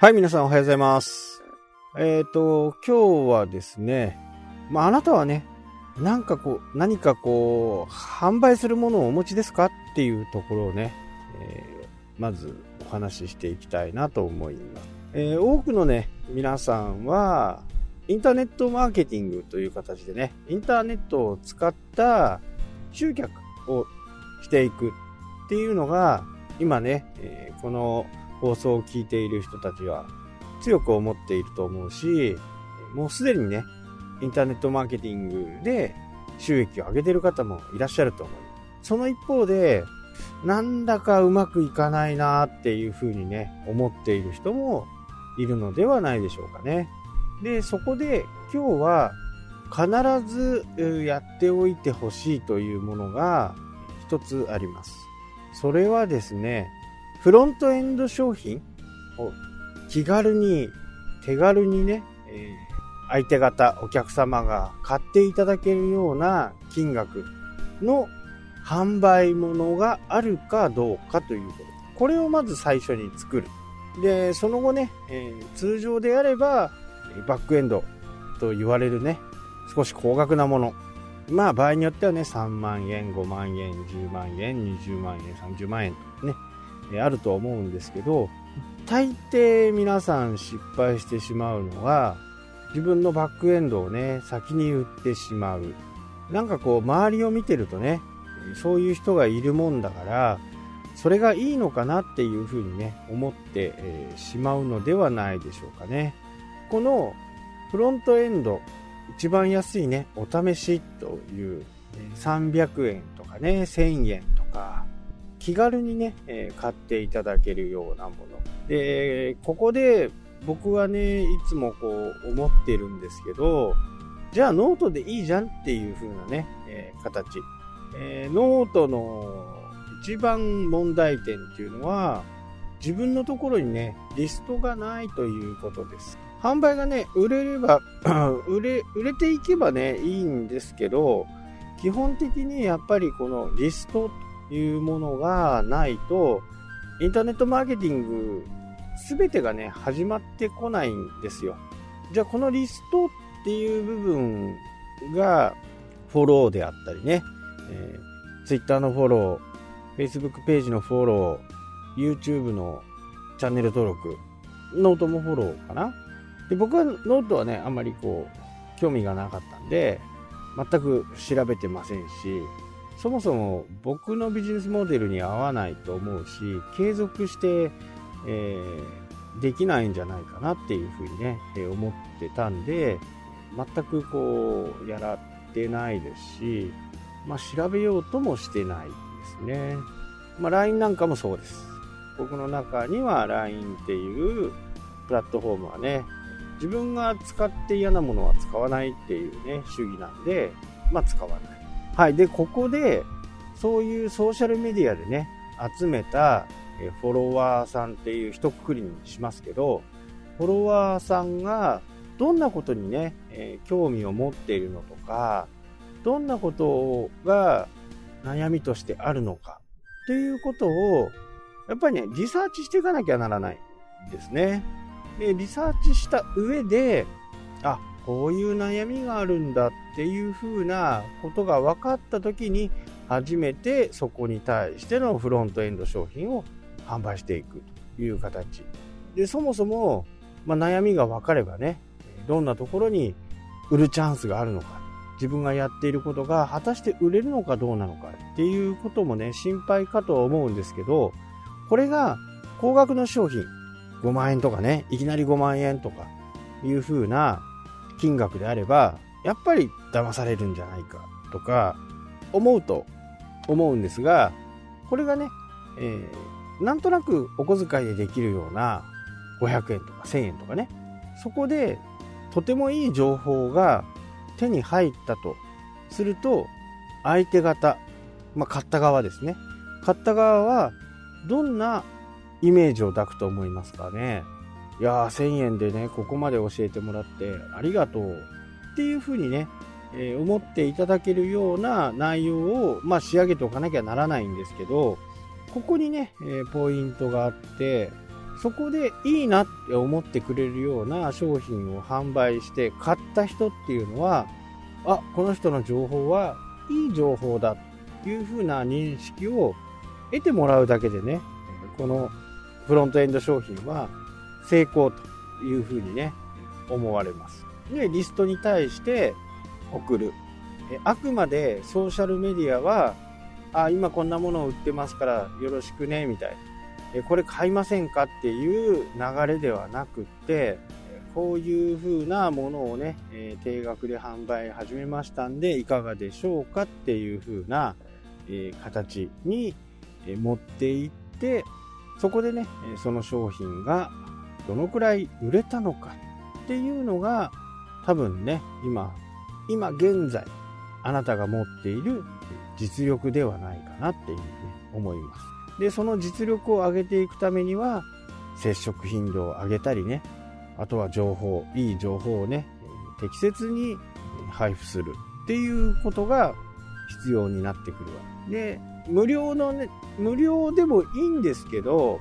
はい、皆さんおはようございます。えっ、と、今日はですね、まあ、あなたはね、なんかこう、何かこう、販売するものをお持ちですかっていうところをね、えーまずお話ししていきたいなと思います。えー多くのね、皆さんは、インターネットマーケティングという形でね、インターネットを使った集客をしていくっていうのが、今ね、えーこの放送を聞いている人たちは強く思っていると思うし、もうすでにね、インターネットマーケティングで収益を上げている方もいらっしゃると思う。その一方で、なんだかうまくいかないなっていうふうにね、思っている人もいるのではないでしょうかね。で、そこで今日は必ずやっておいてほしいというものが一つあります。それはですね、フロントエンド商品？を気軽に、手軽にね、えー相手方、お客様が買っていただけるような金額の販売物があるかどうかということ。これをまず最初に作る。で、その後ね、えー通常であれば、えーバックエンドと言われるね、少し高額なもの。まあ場合によってはね、3万円、5万円、10万円、20万円、30万円とね、えあるとは思うんですけど、大抵皆さん失敗してしまうのは、自分のバックエンドをね、先に売ってしまう。なんかこう、周りを見てるとね、そういう人がいるもんだから、それがいいのかなっていうふうにね、思って、えしまうのではないでしょうかね。このフロントエンド、一番安いね、お試しという、300円とかね、1000円、気軽にね、えー買っていただけるようなもの。で、ここで僕はね、いつもこう思ってるんですけど、じゃあノートでいいじゃんっていう風なね、えー形。えーノートの一番問題点っていうのは、自分のところにね、リストがないということです。販売がね、売れれば、売れ、売れていけばね、いいんですけど、基本的にやっぱりこのリストいうものがないと、インターネットマーケティングすべてがね、始まってこないんですよ。じゃあこのリストっていう部分がフォローであったりね、えー、Twitter のフォロー、Facebook ページのフォロー、YouTube のチャンネル登録、ノートもフォローかな。で僕はノートはね、あんまりこう、興味がなかったんで、全く調べてませんし、そもそも僕のビジネスモデルに合わないと思うし、継続して、えーできないんじゃないかなっていうふうにね、え思ってたんで、全くこう、やらってないですし、まあ、調べようともしてないですね。まあ、LINE なんかもそうです。僕の中には LINE っていうプラットフォームはね、自分が使って嫌なものは使わないっていうね、主義なんで、まあ、使わない。はい。で、ここで、そういうソーシャルメディアでね、集めたフォロワーさんっていう一括りにしますけど、フォロワーさんがどんなことにね、え興味を持っているのとか、どんなことが悩みとしてあるのかっていうことを、やっぱりね、リサーチしていかなきゃならないんですね。で、リサーチした上で、あ、こういう悩みがあるんだっていうふうなことが分かった時に、初めてそこに対してのフロントエンド商品を販売していくという形。で、そもそも、まあ、悩みが分かればね、どんなところに売るチャンスがあるのか、自分がやっていることが果たして売れるのかどうなのかっていうこともね、心配かとは思うんですけど、これが高額の商品、5万円とかね、いきなり5万円とかいう風な金額であれば、やっぱり騙されるんじゃないかとか思うと思うんですが、これがね、えーなんとなくお小遣いでできるような500円とか1000円とかね、そこでとてもいい情報が手に入ったとすると、相手方、まあ、買った側ですね。買った側はどんなイメージを抱くと思いますかね？いやー、1000円でね、ここまで教えてもらってありがとう。っていうふうにね、えー思っていただけるような内容を、まあ、仕上げておかなきゃならないんですけど、ここにね、えーポイントがあって、そこでいいなって思ってくれるような商品を販売して買った人っていうのはあこの人の情報はいい情報だというふうな認識を得てもらうだけでねこのフロントエンド商品は成功というふうにね思われます。でリストに対して送る。あくまでソーシャルメディアはあ今こんなものを売ってますからよろしくねみたいな。これ買いませんかっていう流れではなくってこういう風なものをね、え、定額で販売始めましたんでいかがでしょうかっていう風な、え、形に持っていってそこでねその商品がどのくらい売れたのかっていうのが多分ね今今現在あなたが持っている実力ではないかなっていうふうに思います。で、その実力を上げていくためには、接触頻度を上げたりね、あとは情報、いい情報をね、適切に配布するっていうことが必要になってくるわけで、無料のね、無料でもいいんですけど、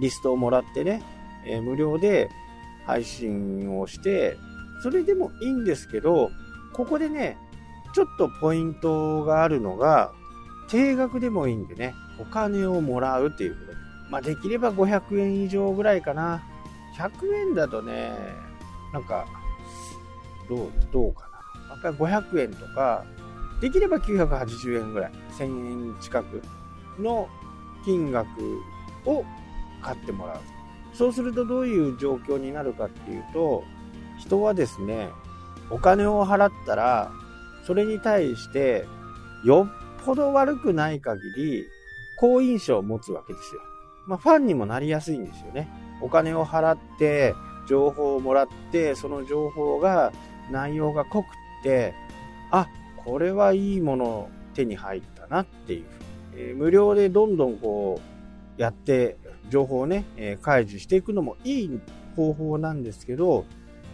リストをもらってね、えー、無料で配信をして、それでもいいんですけど、ここでね、ちょっとポイントがあるのが、定額でもいいんでね、お金をもらうっていうこと。まあ、できれば500円以上ぐらいかな。100円だとね、なんか、どう、どうかな。ま500円とか、できれば980円ぐらい、1000円近くの金額を買ってもらう。そうするとどういう状況になるかっていうと、人はですね、お金を払ったらそれに対して、よっぽど悪くない限り、好印象を持つわけですよ。まあ、ファンにもなりやすいんですよね。お金を払って、情報をもらって、その情報が、内容が濃くって、あ、これはいいもの手に入ったなっていう。え、無料でどんどんこう、やって、情報をね、えー、開示していくのもいい方法なんですけど、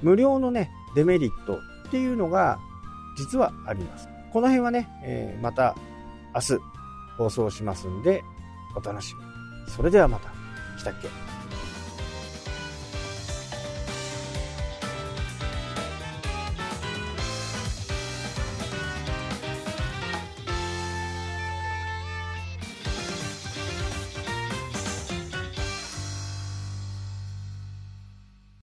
無料のね、デメリットっていうのが実はあります。この辺はね、えー、また明日放送しますんで、お楽しみ。それではまた。来たっけ？